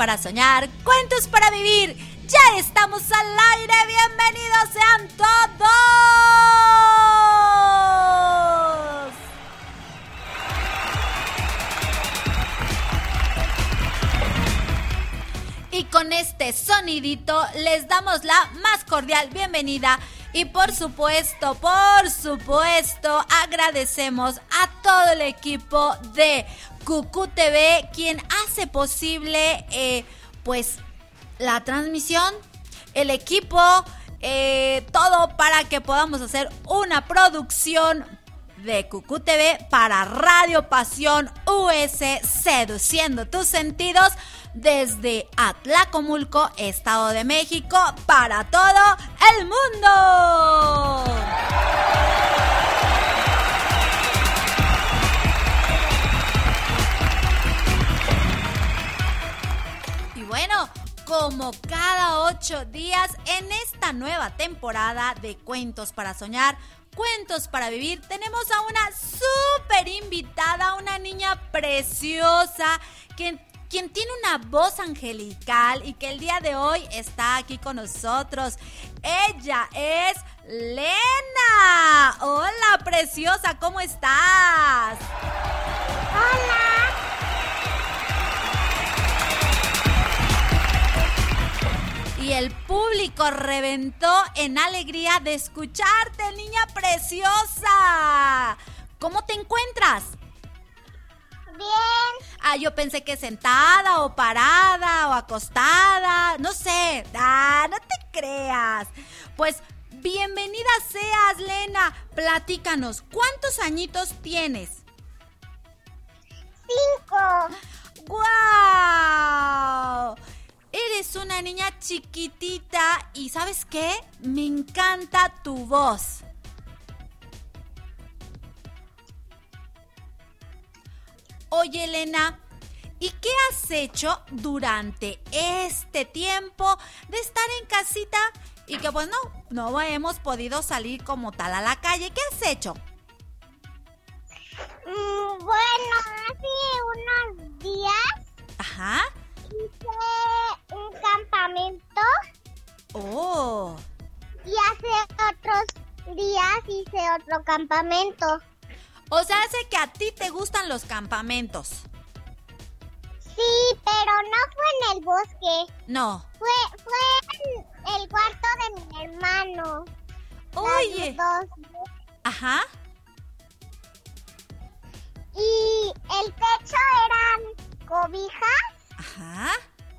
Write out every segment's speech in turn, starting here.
Para soñar, cuentos para vivir. Ya estamos al aire, bienvenidos sean todos. Y con este sonidito les damos la más cordial bienvenida y por supuesto, por supuesto, agradecemos a todo el equipo de Cucú TV, quien hace posible, eh, pues, la transmisión, el equipo, eh, todo para que podamos hacer una producción de Cucú TV para Radio Pasión US, seduciendo tus sentidos desde Atlacomulco, Estado de México, para todo el mundo. Bueno, como cada ocho días en esta nueva temporada de Cuentos para Soñar, Cuentos para Vivir, tenemos a una súper invitada, una niña preciosa quien tiene una voz angelical y que el día de hoy está aquí con nosotros. Ella es Lena. Hola, preciosa, ¿cómo estás? Público reventó en alegría de escucharte, niña preciosa. ¿Cómo te encuentras? Bien. Ah, yo pensé que sentada o parada o acostada, no sé. Ah, no te creas. Pues bienvenida seas, Lena. Platícanos, ¿cuántos añitos tienes? Cinco. ¡Guau! Eres una niña chiquitita y ¿sabes qué? Me encanta tu voz. Oye, Elena, ¿y qué has hecho durante este tiempo de estar en casita y que pues no, no hemos podido salir como tal a la calle? ¿Qué has hecho? Mm, bueno, hace unos días Ajá. Hice un campamento Oh. y hace otros días hice otro campamento. O sea, hace que a ti te gustan los campamentos. Sí, pero no fue en el bosque. No. Fue, fue en el cuarto de mi hermano. Oye. Dos. Ajá. Y el techo eran cobijas. Ajá.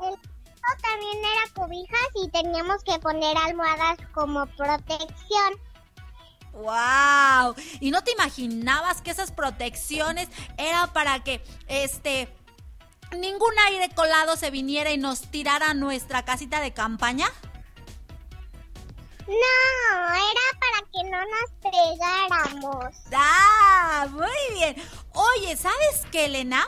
El piso también era cobijas y teníamos que poner almohadas como protección. ¡Wow! ¿Y no te imaginabas que esas protecciones eran para que este ningún aire colado se viniera y nos tirara a nuestra casita de campaña? No, era para que no nos pegáramos. ¡Ah! Muy bien. Oye, ¿sabes qué, Elena?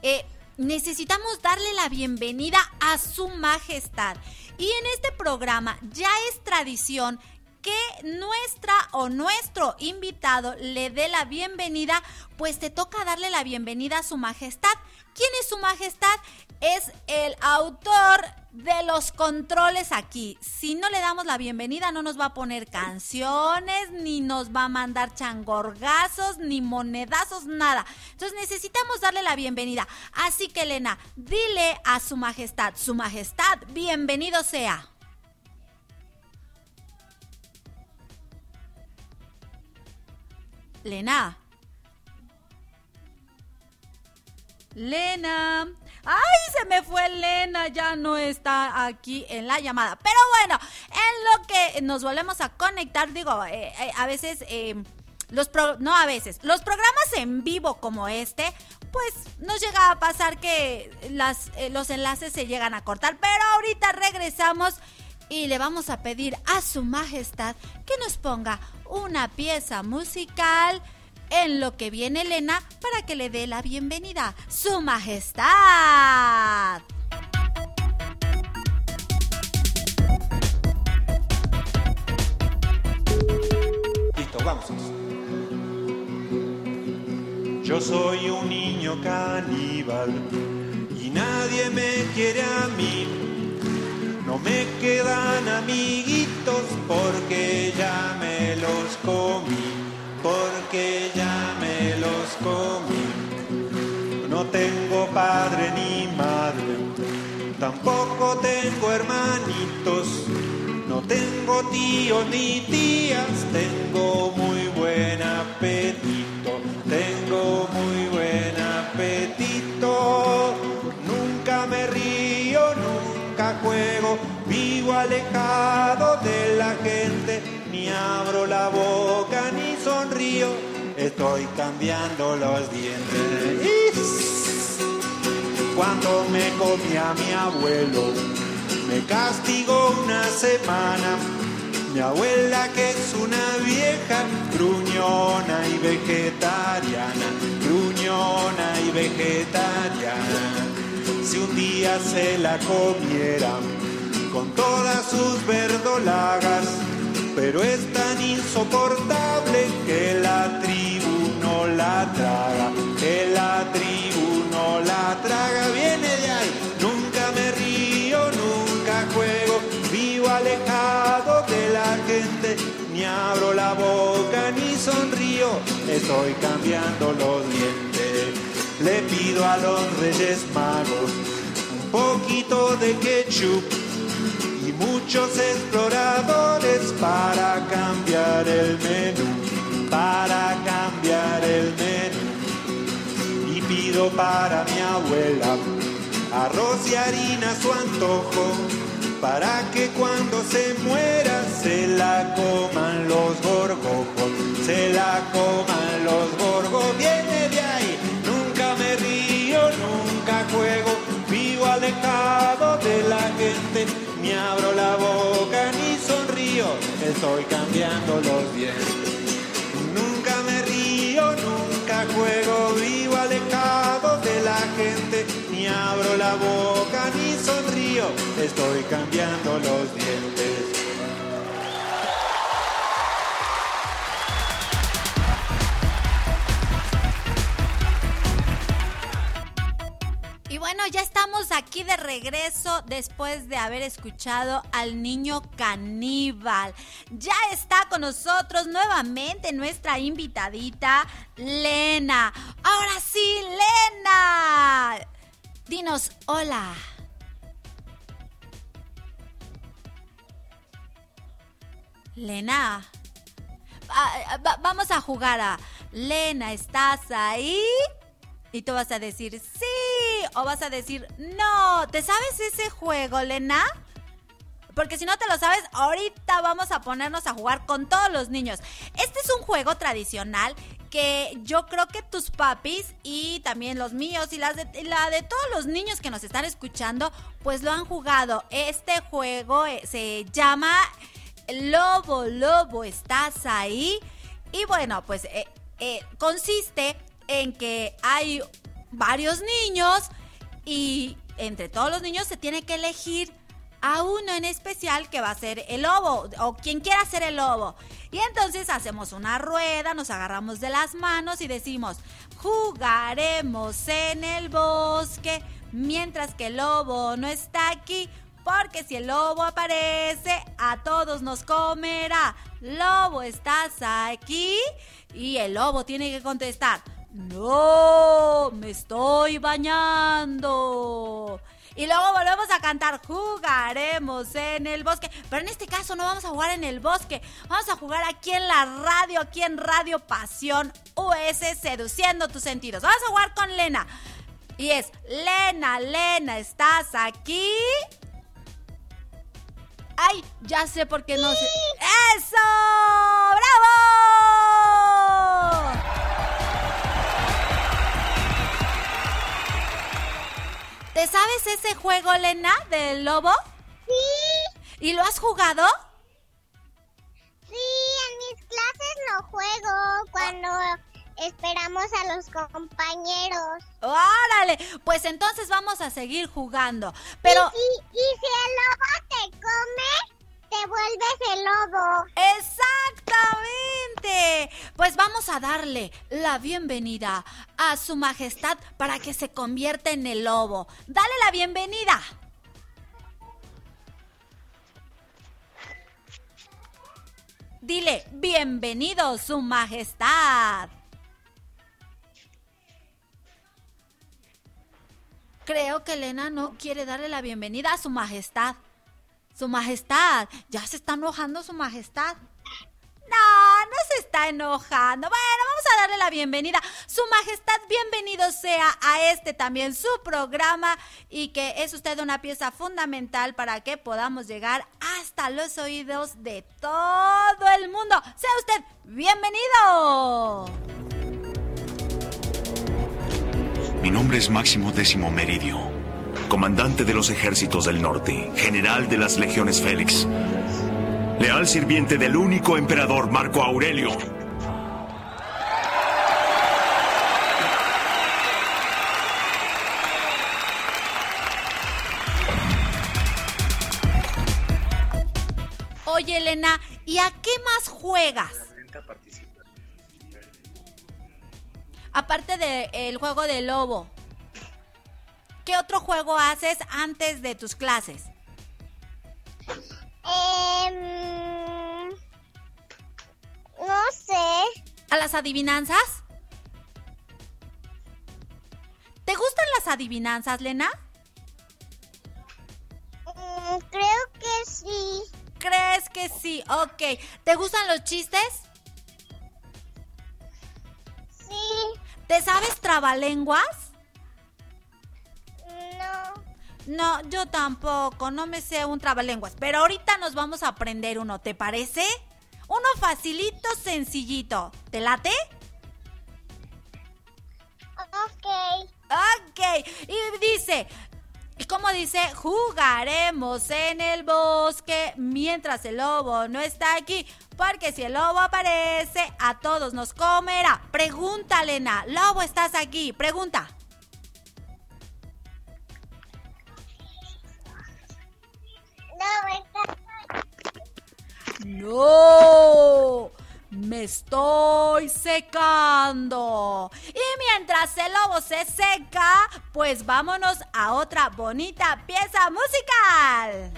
Eh, necesitamos darle la bienvenida a su majestad. Y en este programa ya es tradición que nuestra o nuestro invitado le dé la bienvenida, pues te toca darle la bienvenida a su majestad. ¿Quién es su majestad? Es el autor de los controles aquí. Si no le damos la bienvenida, no nos va a poner canciones, ni nos va a mandar changorgazos, ni monedazos, nada. Entonces necesitamos darle la bienvenida. Así que Elena, dile a su majestad, su majestad, bienvenido sea. Lena. Lena. ¡Ay, se me fue Lena! Ya no está aquí en la llamada. Pero bueno, en lo que nos volvemos a conectar, digo, eh, eh, a veces, eh, los pro- no a veces, los programas en vivo como este, pues nos llega a pasar que las, eh, los enlaces se llegan a cortar. Pero ahorita regresamos y le vamos a pedir a su majestad que nos ponga una pieza musical en lo que viene Elena para que le dé la bienvenida. Su majestad. Listo, vamos. Yo soy un niño caníbal y nadie me quiere a mí. No me quedan amiguitos porque ya me los comí, porque ya me los comí. No tengo padre ni madre, tampoco tengo hermanitos, no tengo tíos ni tías, tengo muy buen apetito, vivo alejado de la gente, ni abro la boca ni sonrío, estoy cambiando los dientes. Cuando me comía mi abuelo, me castigó una semana. Mi abuela que es una vieja gruñona y vegetariana, gruñona y vegetariana. Si un día se la comiera con todas sus verdolagas, pero es tan insoportable que la tribu no la traga, que la tribu no la traga, viene de ahí, nunca me río, nunca juego, vivo alejado de la gente, ni abro la boca ni sonrío, estoy cambiando los dientes, le pido a los reyes magos un poquito de ketchup y muchos exploradores para cambiar el menú, para cambiar el menú. Y pido para mi abuela arroz y harina a su antojo, para que cuando se muera se la coman los gorgojos, se la coman los. Viene alejado de la gente ni abro la boca ni sonrío, estoy cambiando los dientes. Nunca me río, nunca juego, vivo alejado de la gente, ni abro la boca ni sonrío, estoy cambiando los dientes. Ya estamos aquí de regreso después de haber escuchado al niño caníbal. Ya está con nosotros nuevamente nuestra invitadita, Lena. Ahora sí, Lena. Dinos hola. Lena. Ah, va- vamos a jugar a Lena, ¿estás ahí? Y tú vas a decir sí o vas a decir no. ¿Te sabes ese juego, Lena? Porque si no te lo sabes, ahorita vamos a ponernos a jugar con todos los niños. Este es un juego tradicional que yo creo que tus papis y también los míos y las la de todos los niños que nos están escuchando, pues lo han jugado. Este juego eh, se llama Lobo, Lobo, ¿estás ahí? Y bueno, pues eh, eh, consiste en que hay varios niños y entre todos los niños se tiene que elegir a uno en especial que va a ser el lobo o quien quiera ser el lobo. Y entonces hacemos una rueda, nos agarramos de las manos y decimos, jugaremos en el bosque mientras que el lobo no está aquí. Porque si el lobo aparece, a todos nos comerá. Lobo, ¿estás aquí? Y el lobo tiene que contestar, no, me estoy bañando. Y luego volvemos a cantar, jugaremos en el bosque. Pero en este caso no vamos a jugar en el bosque, vamos a jugar aquí en la radio, aquí en Radio Pasión US, seduciendo tus sentidos. Vamos a jugar con Lena. Y es, Lena, Lena, ¿estás aquí? Ay, ya sé por qué no sé. ¡Eso! ¡Bravo! ¿Te sabes ese juego, Lena, del lobo? Sí, ¿Y lo has jugado? sí, en mis clases no juego cuando esperamos a los compañeros. ¡Órale! Pues entonces vamos a seguir jugando. Pero. Y si el lobo te come, te vuelves el lobo. ¡Exactamente! Pues vamos a darle la bienvenida a su majestad para que se convierta en el lobo. Dale la bienvenida. Dile, bienvenido, su majestad. Creo que Elena no quiere darle la bienvenida a su majestad. Su majestad, ya se está enojando su majestad. No, no se está enojando. Bueno, vamos a darle la bienvenida. Su Majestad, bienvenido sea a este también su programa y que es usted una pieza fundamental para que podamos llegar hasta los oídos de todo el mundo. Sea usted bienvenido. Mi nombre es Máximo Décimo Meridio, comandante de los ejércitos del norte, general de las legiones Félix leal sirviente del único emperador Marco Aurelio. Oye, Elena, ¿y a qué más juegas? Aparte del juego de lobo, ¿qué otro juego haces antes de tus clases? Em, no sé. ¿A las adivinanzas? ¿Te gustan las adivinanzas, Lena? Mm, creo que sí. ¿Crees que sí? Ok. ¿Te gustan los chistes? Sí. ¿Te sabes trabalenguas? No, yo tampoco, no me sé un trabalenguas, pero ahorita nos vamos a aprender uno, ¿te parece? Uno facilito, sencillito. ¿Te late? Ok. Ok, y dice, ¿y cómo dice? Jugaremos en el bosque mientras el lobo no está aquí, porque si el lobo aparece, a todos nos comerá. Pregunta, Lena, lobo, ¿estás aquí? Pregunta. No, me estoy secando. Y mientras el lobo se seca, pues vámonos a otra bonita pieza musical.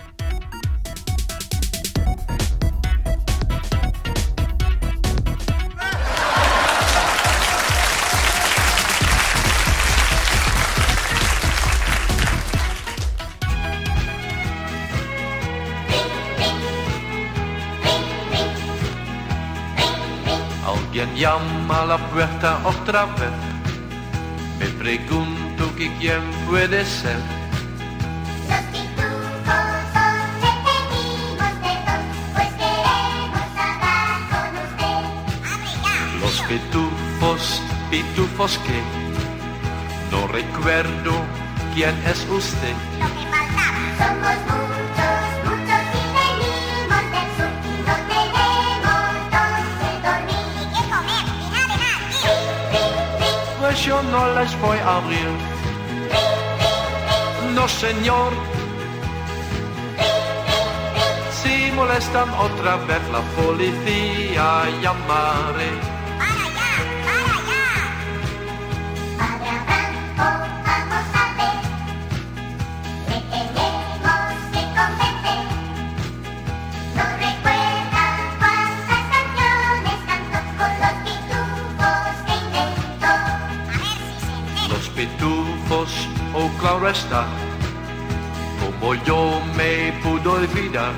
Llama a la puerta otra vez. Me pregunto que quién puede ser. Los pitufos son venimos de dos, pues queremos hablar con usted. Los pitufos, pitufos que no recuerdo quién es usted. Lo que faltaba somos Yo no les voy a abrir. No, señor. Si molestan otra vez la policía, llamaré. Como yo me pude olvidar.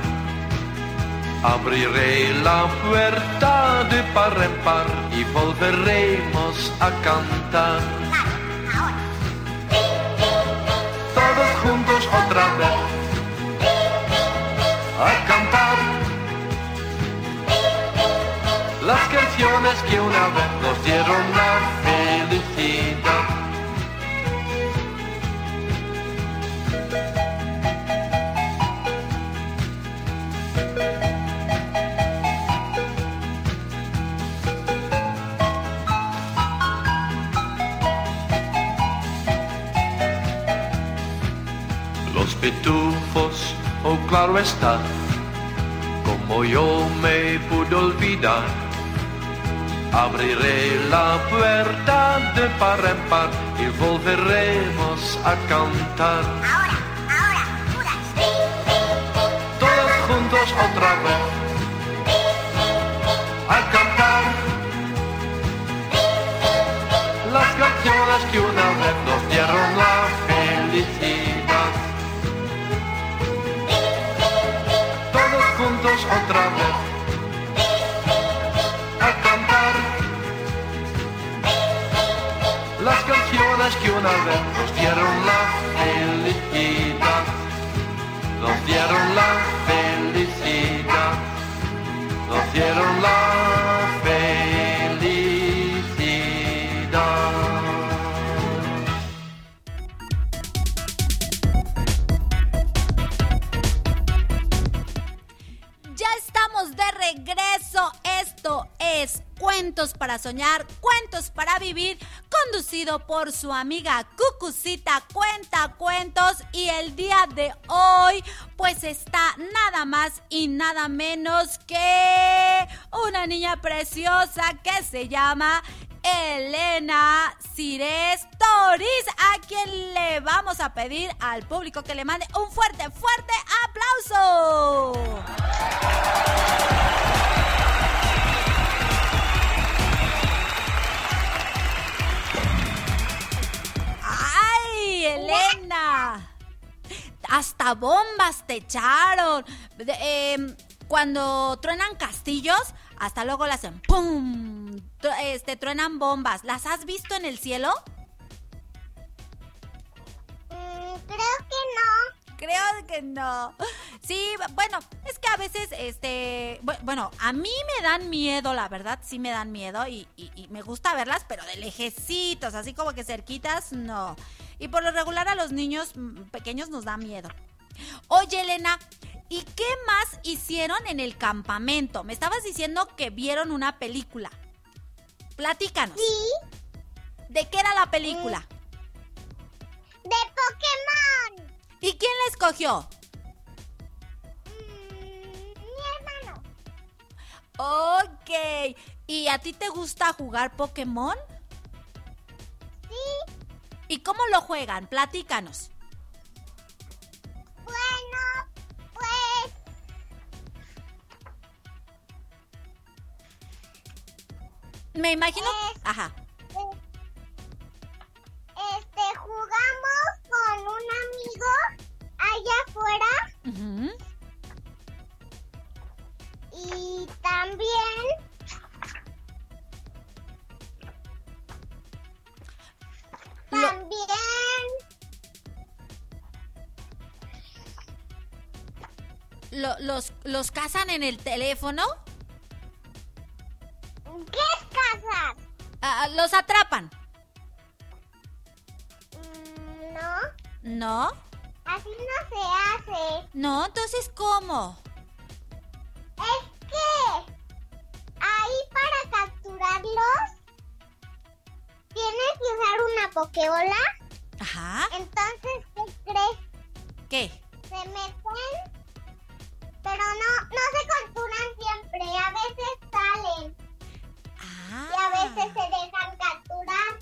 Abriré la puerta de par en par y volveremos a cantar. Todos juntos otra vez a cantar las canciones que una vez nos dieron la claro está, como yo me pude olvidar. Abriré la puerta de par en par y volveremos a cantar. Ahora, ahora, puras. Todos juntos otra vez a cantar las canciones que una otra vez a cantar las canciones que una vez nos dieron la felicidad. Nos dieron la felicidad. Nos dieron la Cuentos para Soñar, Cuentos para Vivir, conducido por su amiga Cucucita Cuenta Cuentos. Y el día de hoy, pues está nada más y nada menos que una niña preciosa que se llama Elena Cires Toris, a quien le vamos a pedir al público que le mande un fuerte, fuerte aplauso. Elena! Hasta bombas te echaron. Em, cuando truenan castillos, hasta luego le hacen ¡pum! Este, truenan bombas. ¿Las has visto en el cielo? Mm, creo que no. Creo que no. Sí, bueno, es que a veces, este, bu- bueno, a mí me dan miedo, la verdad, sí me dan miedo y, y- y me gusta verlas, pero de lejecitos, así como que cerquitas, no. Y por lo regular a los niños mm, pequeños nos da miedo. Oye, Elena, ¿y qué más hicieron en el campamento? Me estabas diciendo que vieron una película. Platícanos. Sí, ¿De qué era la película? de Pokémon. ¿Y quién la escogió? Mm, mi hermano. Ok. ¿Y a ti te gusta jugar Pokémon? ¿Y cómo lo juegan? Platícanos. bueno, pues Me imagino... Eh. Ajá. este jugamos con un amigo allá afuera y también Lo- también lo- los, ¿Los cazan en el teléfono? ¿qué es casas? Ah, ¿Los atrapan? Mm, no, ¿No? así no se hace. No, entonces ¿cómo? Es que ahí para capturarlos tienes que usar una pokeola. Ajá. Entonces, ¿qué crees? ¿Qué? Se meten, pero no, no se capturan siempre. A veces salen Ah. y a veces se dejan capturar.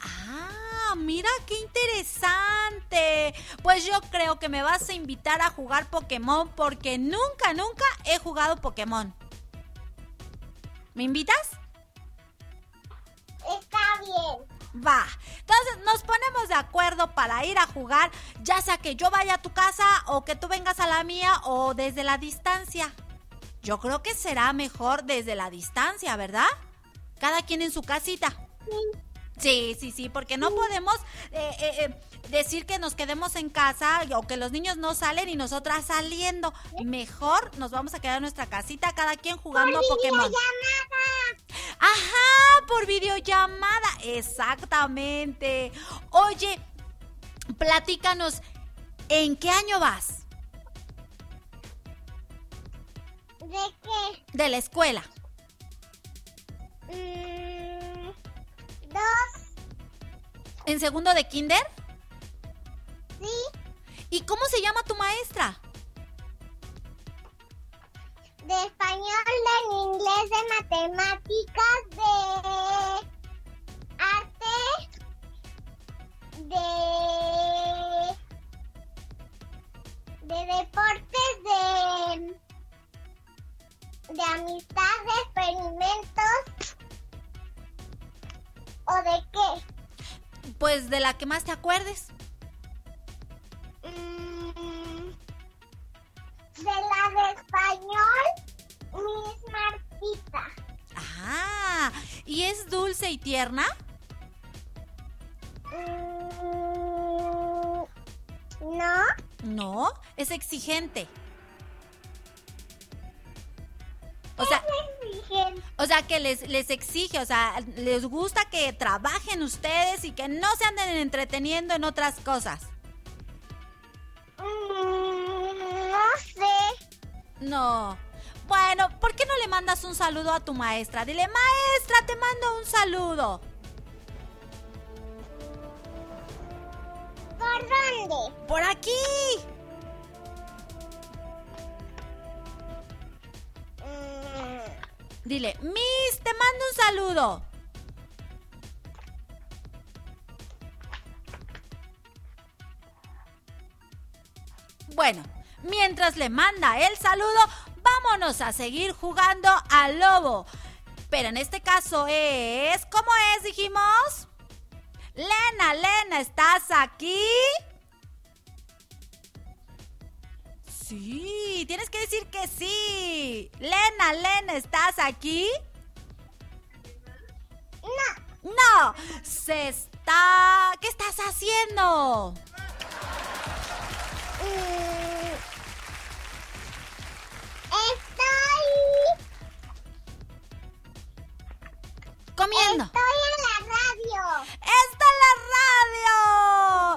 Ah, mira qué interesante. Pues yo creo que me vas a invitar a jugar Pokémon porque nunca, nunca he jugado Pokémon. ¿Me invitas? Está bien. Va. Entonces nos ponemos de acuerdo para ir a jugar, ya sea que yo vaya a tu casa o que tú vengas a la mía o desde la distancia. Yo creo que será mejor desde la distancia, ¿verdad? Cada quien en su casita. Sí, sí, sí, porque no podemos eh, eh, eh, decir que nos quedemos en casa o que los niños no salen y nosotras saliendo. Mejor nos vamos a quedar en nuestra casita, cada quien jugando a Pokémon. Videollamada. Ajá, por videollamada. Exactamente. Oye, platícanos, ¿en qué año vas ¿De qué? de la escuela? Mm, ¿En segundo de kinder? Sí. ¿Y cómo se llama tu maestra? De español, de inglés, de matemáticas, de arte, de de deportes, de, de amistad, de experimentos o de qué. Pues de la que más te acuerdes. Mm, de la de español, Miss Martita. Ah, ¿y es dulce y tierna? Mm, no, No, es exigente. O sea, o sea que les, les exige, o sea, les gusta que trabajen ustedes y que no se anden entreteniendo en otras cosas. Mm, no sé. No. Bueno, ¿por qué no le mandas un saludo a tu maestra? Dile, maestra, te mando un saludo. ¿Por dónde? Por aquí. Dile, Miss, te mando un saludo. Bueno, mientras le manda el saludo, vámonos a seguir jugando al lobo. Pero en este caso es... ¿Cómo es, dijimos? Lena, Lena, ¿estás aquí? Sí, tienes que decir que sí. Lena, Lena, ¿estás aquí? no, No, se está... ¿Qué estás haciendo? Mm, estoy, Comiendo. estoy en la radio. ¡Está en la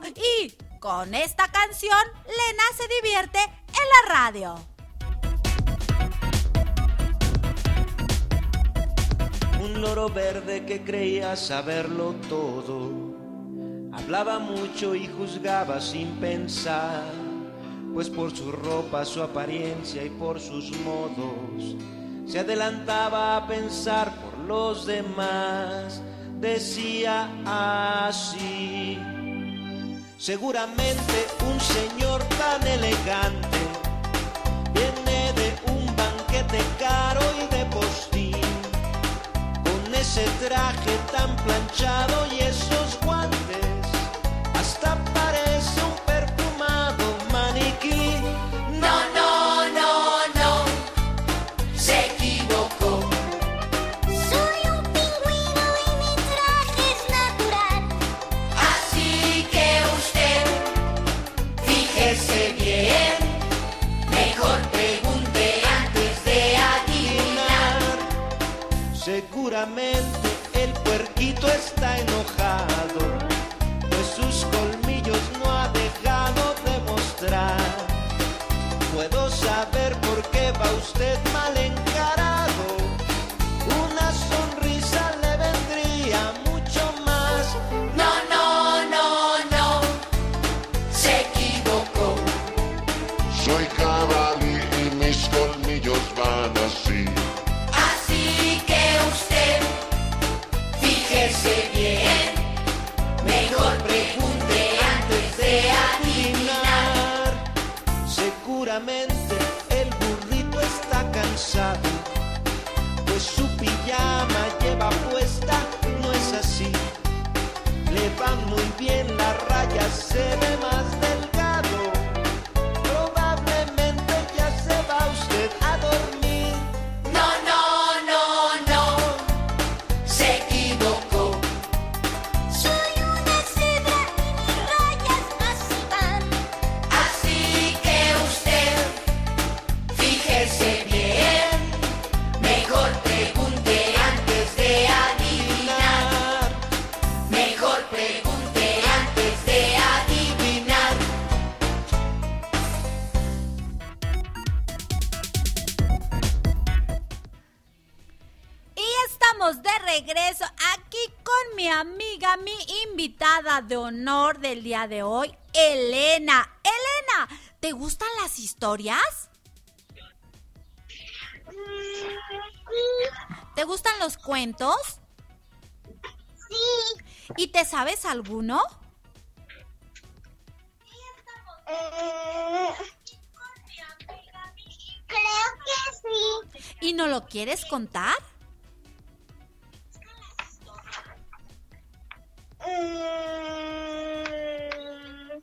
radio! Y con esta canción, Lena se divierte en la radio. Un loro verde que creía saberlo todo. Hablaba mucho y juzgaba sin pensar, pues por su ropa, su apariencia y por sus modos se adelantaba a pensar por los demás. Decía así. Seguramente un señor tan elegante viene de un banquete caro y de postín, con ese traje tan planchado y esos ¿Te gustan los cuentos? sí, ¿Y te sabes alguno? mm, Creo que sí. ¿Y no lo quieres contar? Mm,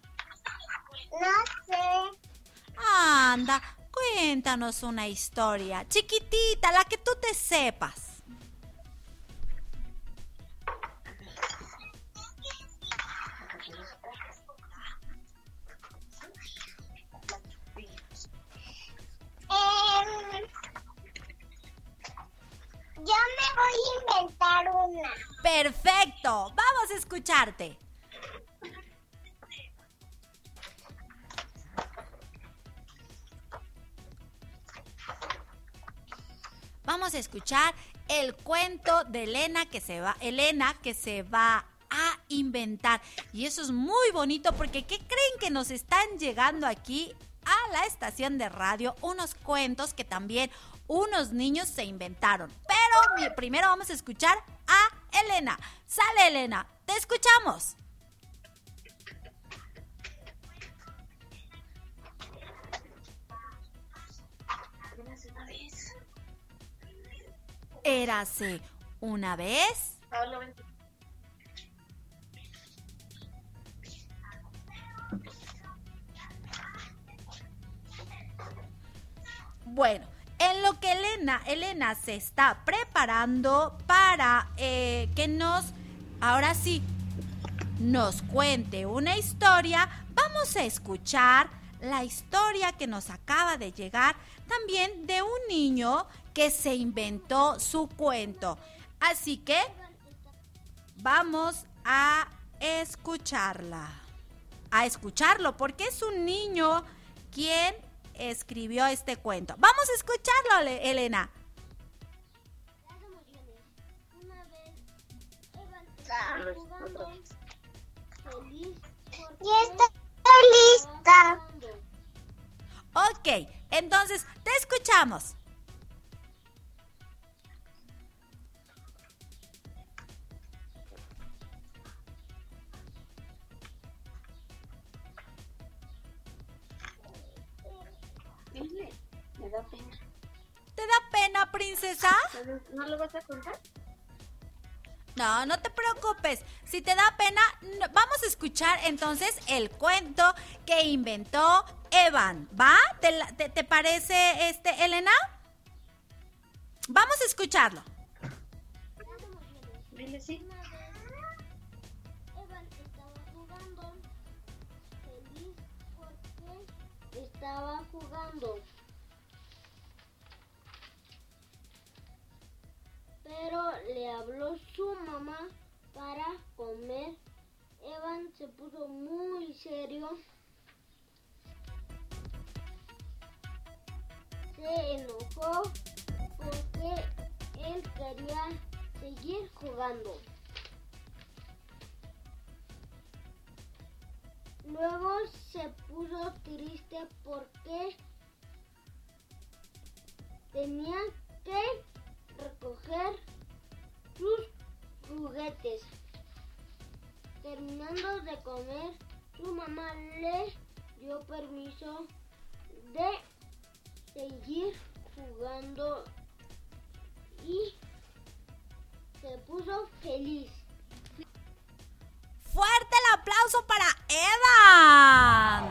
no sé. Anda, cuéntanos una historia, chiquitita, la que tú te sepas. Em, yo me voy a inventar una. Perfecto, vamos a escucharte. Vamos a escuchar el cuento de Elena que se va, Elena que se va a inventar. Y eso es muy bonito porque ¿qué creen que nos están llegando aquí a la estación de radio? Unos cuentos que también unos niños se inventaron. Pero primero vamos a escuchar a Elena. Sale Elena, te escuchamos. Érase una vez. Bueno, en lo que Elena, Elena se está preparando para eh, que nos, ahora sí, nos cuente una historia, vamos a escuchar la historia que nos acaba de llegar también de un niño que se inventó su cuento. Así que vamos a escucharla. A escucharlo, porque es un niño quien escribió este cuento. Vamos a escucharlo, Le- Elena. Ya estoy lista. Ok, entonces te escuchamos. Da pena. ¿Te da pena, princesa? ¿No lo vas a contar? No, no te preocupes. Si te da pena, no- vamos a escuchar entonces el cuento que inventó Evan. ¿Va? ¿Te, la- te- te parece, este, Elena? Vamos a escucharlo. Sí. Evan estaba jugando Pero le habló su mamá para comer. Evan se puso muy serio. Se enojó porque él quería seguir jugando. Luego se puso triste porque tenía que recoger sus juguetes. Terminando de comer, su mamá le dio permiso de seguir jugando y se puso feliz. Fuerte el aplauso para Evan.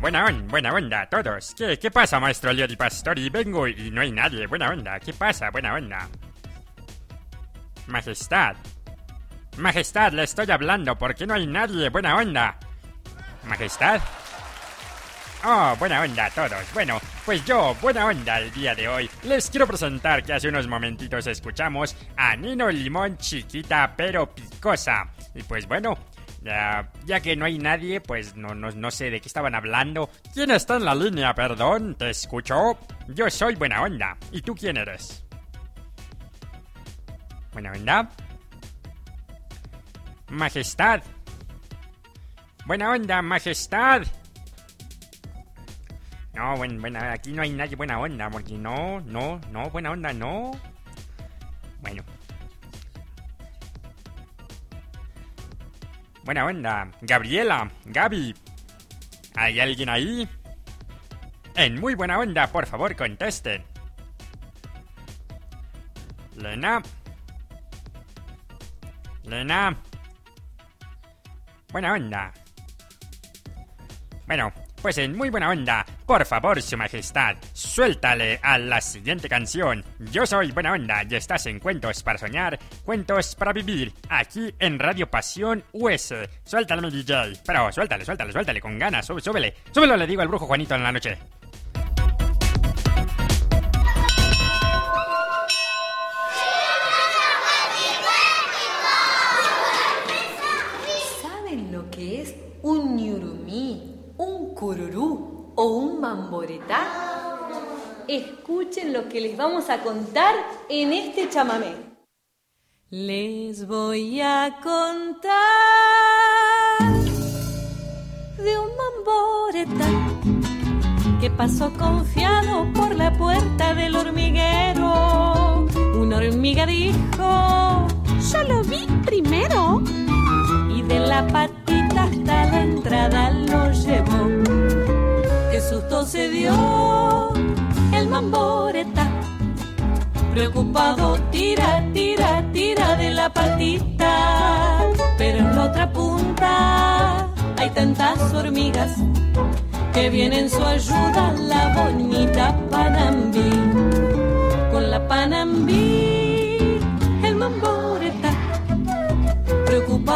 Buena onda, buena onda, todos. ¿Qué, qué pasa, maestro Liori Pastori? Vengo y no hay nadie. Buena onda, ¿qué pasa? Buena onda. Majestad. Majestad, le estoy hablando. ¿Por qué no hay nadie? Buena onda. Majestad. Oh, buena onda a todos. Bueno, pues yo, buena onda el día de hoy. Les quiero presentar que hace unos momentitos escuchamos a Nino Limón chiquita pero picosa. Y pues bueno, ya, ya que no hay nadie, pues no, no, no sé de qué estaban hablando. ¿Quién está en la línea, perdón? ¿Te escucho? Yo soy buena onda. ¿Y tú quién eres? Buena onda. Majestad. Buena onda, majestad. No, bueno, bueno, aquí no hay nadie buena onda, porque no, no, no, buena onda, no. Bueno. Buena onda. Gabriela, Gaby. ¿Hay alguien ahí? En muy buena onda, por favor, contesten. Lena. Lena. Buena onda. Bueno, pues en muy buena onda, por favor, su majestad, suéltale a la siguiente canción. Yo soy buena onda y estás en Cuentos para Soñar, Cuentos para Vivir, aquí en Radio Pasión US. Suéltale, mi DJ, pero suéltale, suéltale, suéltale, con ganas, sube, súbele. Súbelo, le digo al brujo Juanito en la noche. ¿Saben lo que es un ñurumí, cururú o un mamboretá? Escuchen lo que les vamos a contar en este chamamé. Les voy a contar de un mamboretá que pasó confiado por la puerta del hormiguero. Una hormiga dijo, yo lo vi primero. Y de la patita hasta la entrada lo llevó. Qué susto se dio el mamboreta. Preocupado tira, tira, tira de la patita. Pero en la otra punta hay tantas hormigas que viene en su ayuda la bonita Panambí. Con la Panambí,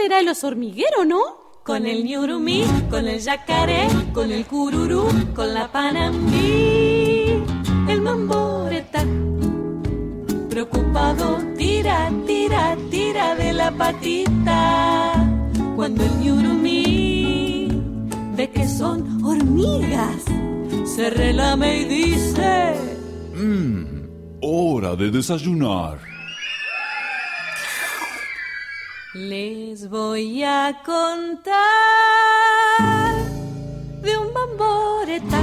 Será el oso hormiguero, no? Con el ñurumí, con el yacaré, con el cururú, con la panambí, el mamboreta. Preocupado, tira, tira, tira de la patita. Cuando el ñurumí ve que son hormigas, se relame y dice: Mmm, hora de desayunar. Les voy a contar de un bamboreta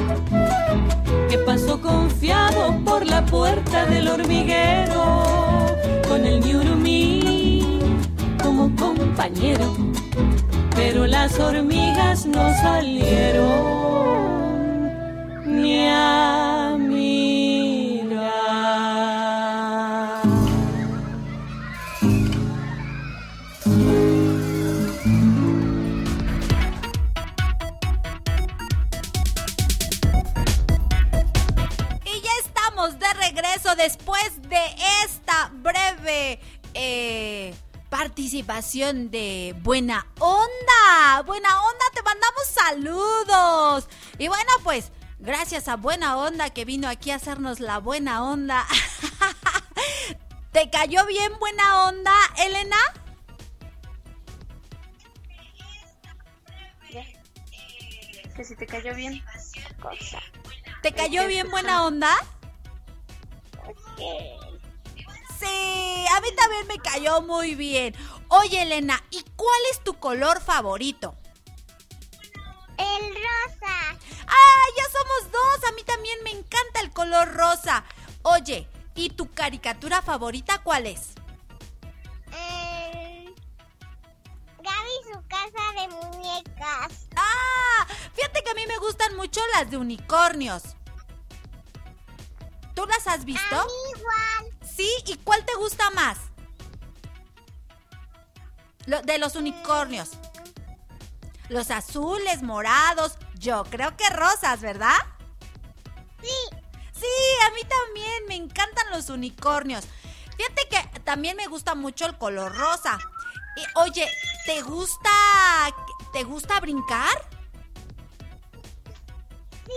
que pasó confiado por la puerta del hormiguero con el ñurumí como compañero. pero las hormigas no salieron ni a regreso después de esta breve eh, participación de Buena Onda. Buena Onda, te mandamos saludos. Y bueno, pues gracias a Buena Onda que vino aquí a hacernos la buena onda. ¿Te cayó bien Buena Onda, Elena? Que si te cayó bien. Cosa. ¿Te cayó bien Buena Onda? Sí, a mí también me cayó muy bien. Oye, Elena, ¿y cuál es tu color favorito? El rosa. ¡Ah, ya somos dos! A mí también me encanta el color rosa. Oye, ¿y tu caricatura favorita cuál es? Eh, Gaby su casa de muñecas. ¡Ah! Fíjate que a mí me gustan mucho las de unicornios. ¿Tú las has visto? A mí igual. Sí, ¿y cuál te gusta más? Lo- de los unicornios. Los azules, morados, yo creo que rosas, ¿verdad? Sí. Sí, a mí también me encantan los unicornios. Fíjate que también me gusta mucho el color rosa. Y, oye, ¿te gusta te gusta brincar? Sí,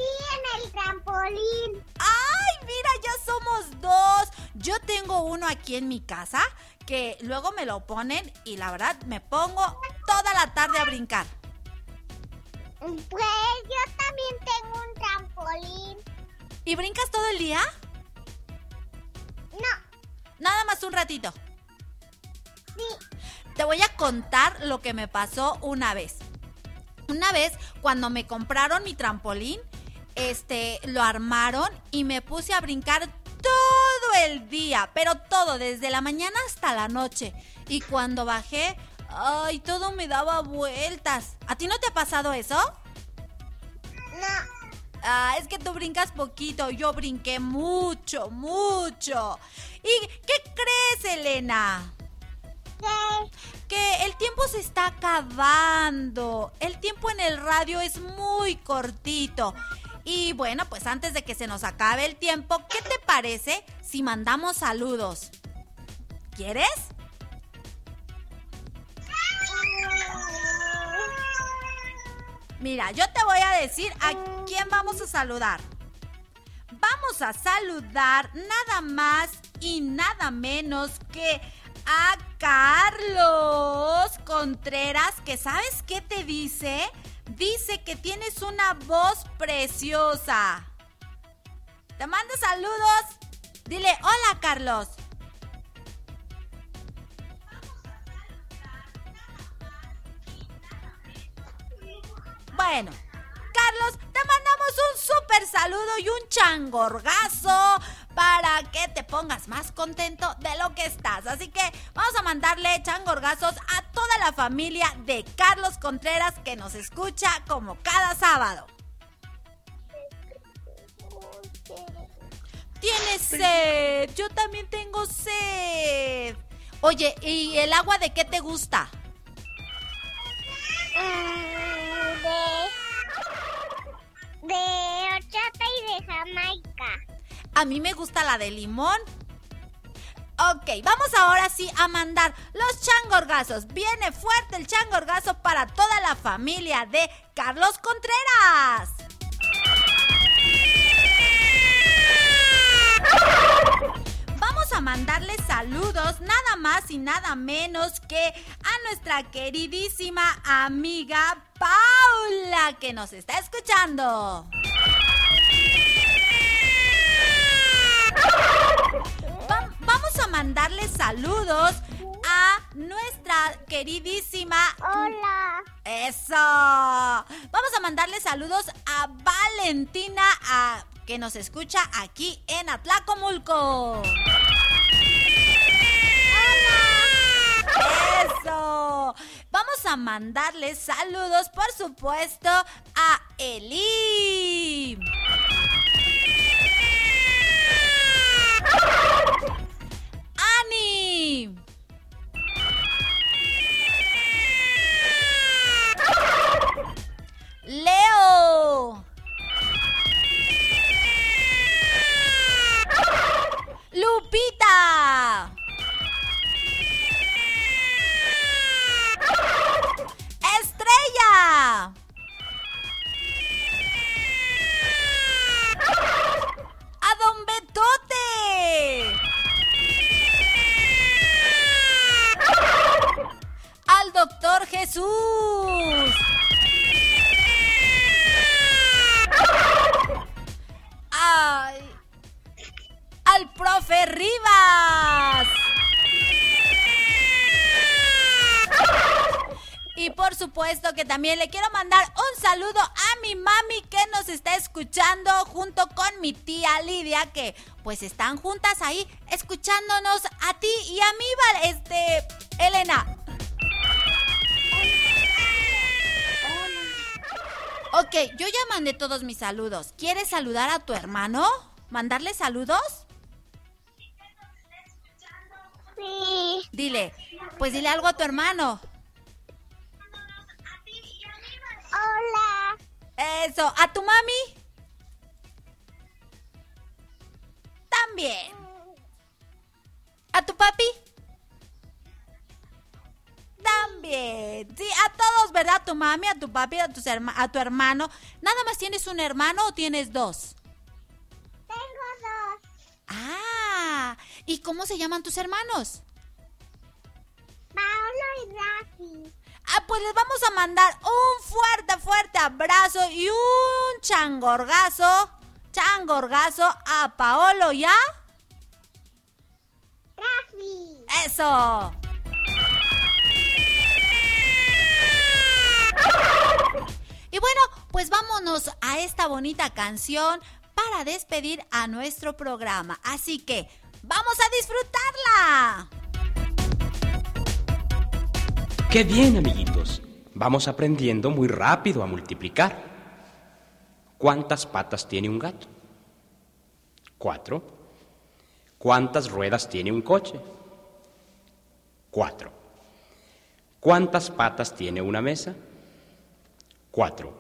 en el trampolín. ¡Ay, mira, ya somos dos! Yo tengo uno aquí en mi casa que luego me lo ponen y la verdad me pongo toda la tarde a brincar. Pues yo también tengo un trampolín. ¿Y brincas todo el día? No, Nada más un ratito. sí. Te voy a contar lo que me pasó una vez. Una vez, cuando me compraron mi trampolín, este, lo armaron y me puse a brincar todo el día, pero todo, desde la mañana hasta la noche. Y cuando bajé, ay, todo me daba vueltas. ¿A ti no te ha pasado eso? No. Ah, es que tú brincas poquito, yo brinqué mucho, mucho. ¿Y qué crees, Elena? ¿Qué? Que el tiempo se está acabando. El tiempo en el radio es muy cortito. Y bueno, pues antes de que se nos acabe el tiempo, ¿qué te parece si mandamos saludos? ¿Quieres? Mira, yo te voy a decir a quién vamos a saludar. Vamos a saludar nada más y nada menos que a Carlos Contreras, que sabes qué te dice? Dice que tienes una voz preciosa. Te mando saludos. Dile, hola Carlos. Bueno, Carlos, te mandamos un súper saludo y un changorgazo para que te pongas más contento de lo que estás. Así que vamos a mandarle changorgazos a toda la familia de Carlos Contreras que nos escucha como cada sábado. ¿Tienes sed? Yo también tengo sed. Oye, ¿y el agua de qué te gusta? Mm, de, de horchata y de Jamaica. A mí me gusta la de limón. Ok, vamos ahora sí a mandar los changorgazos. Viene fuerte el changorgazo para toda la familia de Carlos Contreras. Vamos a mandarle saludos nada más y nada menos que a nuestra queridísima amiga Paula que nos está escuchando. Va- vamos a mandarle saludos a nuestra queridísima. Hola. Eso. Vamos a mandarle saludos a Valentina, a- que nos escucha aquí en Atlacomulco. Eso. a mandarle saludos, por supuesto, a Eli. Team. Jesús. Ay. Al profe Rivas. Y por supuesto que también le quiero mandar un saludo a mi mami que nos está escuchando junto con mi tía Lidia que pues están juntas ahí escuchándonos a ti y a mí, este, Elena. Ok, yo ya mandé todos mis saludos. ¿Quieres saludar a tu hermano? ¿Mandarle saludos? Sí. Dile, pues dile algo a tu hermano. Hola. Eso, ¿a tu mami? También. ¿A tu papi? También. Sí, a todos, ¿verdad? A tu mami, a tu papi, a, tus herma- a tu hermano. ¿Nada más tienes un hermano o tienes dos? Tengo dos. Ah, ¿y cómo se llaman tus hermanos? Paolo y Rafi. Ah, pues les vamos a mandar un fuerte, fuerte abrazo y un changorgazo, changorgazo a Paolo y a... Rafi. ¡Eso! Y bueno, pues vámonos a esta bonita canción para despedir a nuestro programa. Así que, ¡vamos a disfrutarla! ¡Qué bien, amiguitos! Vamos aprendiendo muy rápido a multiplicar. ¿Cuántas patas tiene un gato? Cuatro. ¿Cuántas ruedas tiene un coche? Cuatro. ¿Cuántas patas tiene una mesa? Cuatro.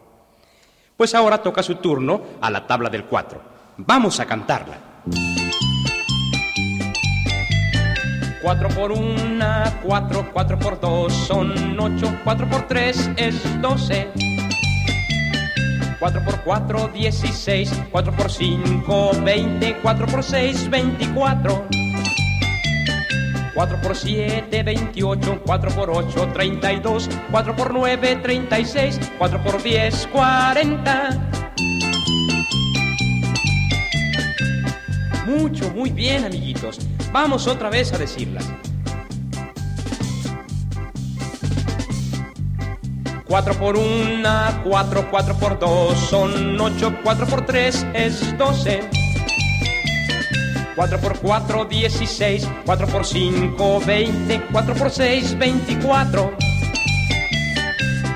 Pues ahora toca su turno a la tabla del cuatro. Vamos a cantarla. Cuatro por una, cuatro, cuatro por dos son ocho, cuatro por tres es doce. Cuatro por cuatro, dieciséis, cuatro por cinco, veinte, cuatro por seis, veinticuatro. Cuatro por siete, veintiocho, cuatro por ocho, treinta y dos, cuatro por nueve, treinta y seis, cuatro por diez, cuarenta. Mucho, muy bien, amiguitos. Vamos otra vez a decirlas. Cuatro por una, cuatro, cuatro por dos son ocho, cuatro por tres es doce. Cuatro por cuatro, dieciséis, cuatro por cinco, veinte, cuatro por seis, veinticuatro.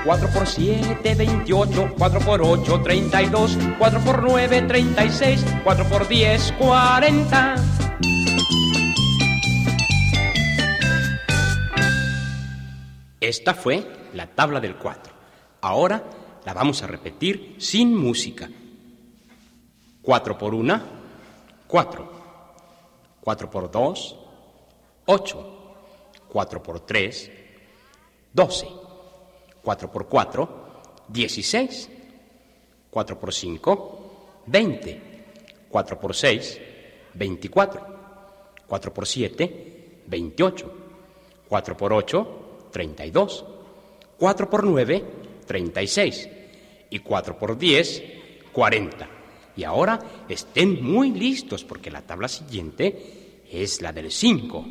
Cuatro por siete, veintiocho, cuatro por ocho, treinta y dos, cuatro por nueve, treinta y seis, cuatro por diez, cuarenta. Esta fue la tabla del 4. Ahora la vamos a repetir sin música. 4 por 1, 4. 4 por 2, 8. 4 por 3, 12. 4 por 4, 16. 4 por 5, 20. 4 por 6, 24. 4 por 7, 28. 4 por 8, 32. 4 por 9, 36. Y 4 por 10, 40. Y ahora estén muy listos porque la tabla siguiente es la del 5.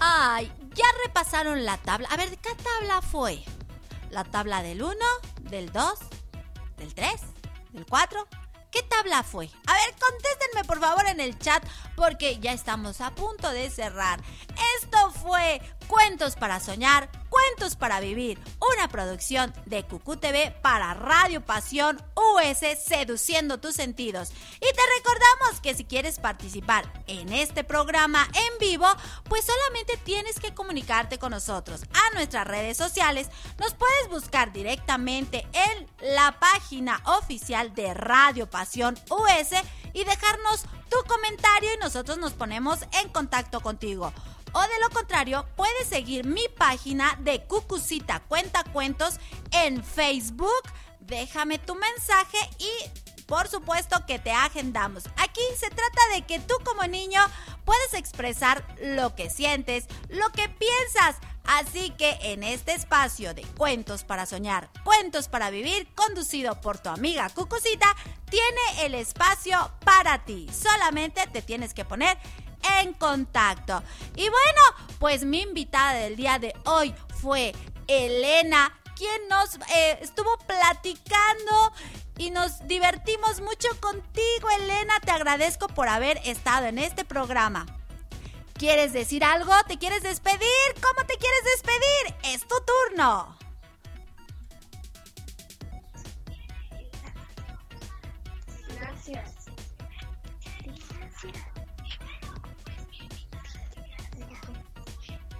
Ay, ya repasaron la tabla. A ver, ¿qué tabla fue? La tabla del 1, del 2, del 3, del 4 ¿Qué tabla fue? A ver, contéstenme por favor en el chat porque ya estamos a punto de cerrar. Esto fue Cuentos para Soñar, Cuentos para Vivir, una producción de Cucú TV para Radio Pasión US Seduciendo tus sentidos. Y te recordamos que si quieres participar en este programa en vivo, pues solamente tienes que comunicarte con nosotros a nuestras redes sociales. Nos puedes buscar directamente en la página oficial de Radio Pasión US y dejarnos tu comentario y nosotros nos ponemos en contacto contigo. O de lo contrario, puedes seguir mi página de Cucucita Cuenta Cuentos en Facebook. Déjame tu mensaje y por supuesto que te agendamos. Aquí se trata de que tú como niño puedes expresar lo que sientes, lo que piensas. Así que en este espacio de Cuentos para Soñar, Cuentos para Vivir, conducido por tu amiga Cucucita, tiene el espacio para ti. Solamente te tienes que poner en contacto. Y bueno, pues mi invitada del día de hoy fue Elena, quien nos eh, estuvo platicando y nos divertimos mucho contigo, Elena. Te agradezco por haber estado en este programa. ¿Quieres decir algo? ¿Te quieres despedir? ¿Cómo te quieres despedir? Es tu turno.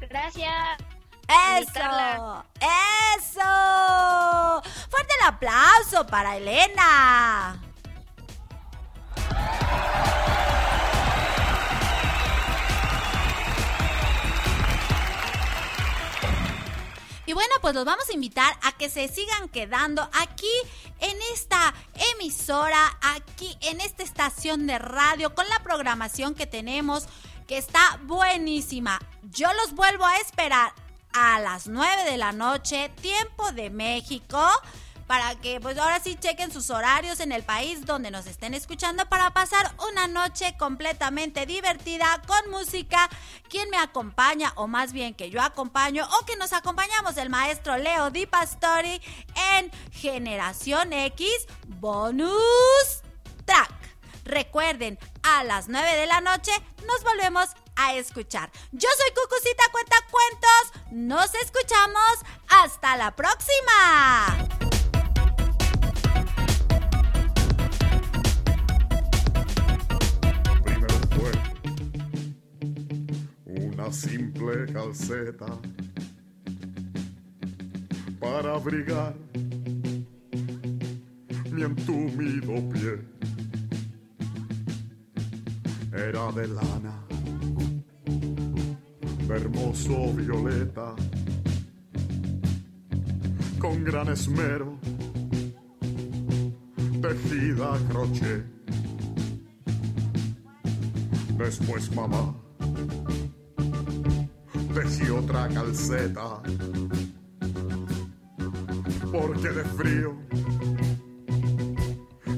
Gracias. ¡Eso! ¡Eso! ¡Fuerte el aplauso para Elena! Y bueno, pues los vamos a invitar a que se sigan quedando aquí en esta emisora, aquí en esta estación de radio, con la programación que tenemos, que está buenísima. Yo los vuelvo a esperar a las 9 de la noche, tiempo de México, para que pues ahora sí chequen sus horarios en el país donde nos estén escuchando para pasar una noche completamente divertida con música. Quien me acompaña, o más bien que yo acompaño, o que nos acompañamos el maestro Leo Di Pastori en Generación X Bonus Track. Recuerden, a las 9 de la noche nos volvemos a escuchar. Yo soy Cucucita Cuenta Cuentos. Nos escuchamos. Hasta la próxima. Primero fue una simple calceta para abrigar mi entumido pie. Era de lana, hermoso violeta, con gran esmero, tejida a crochet. Después mamá. Tejí otra calceta. Porque de frío.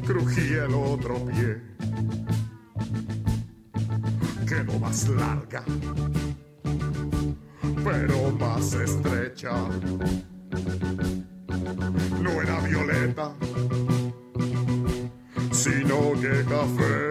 Crujía el otro pie. Más larga, pero más estrecha. No era violeta, sino que café.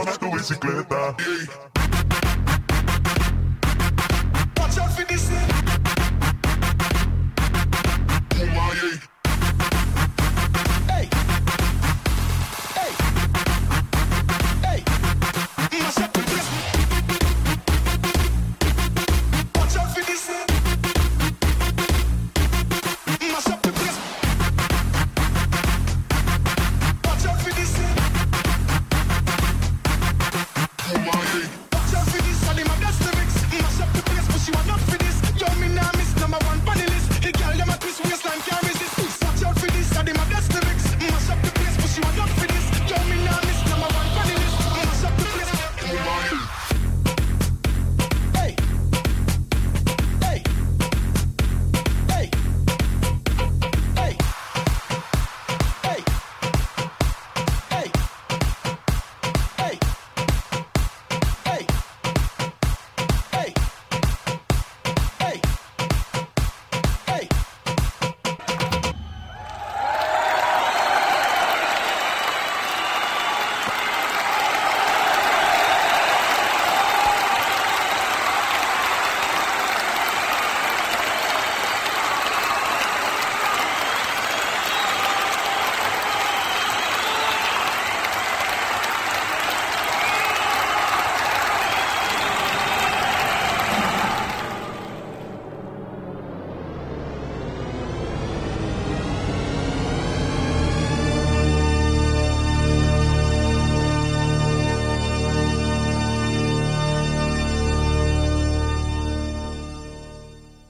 Llévame tu bicicleta. Watch out for this.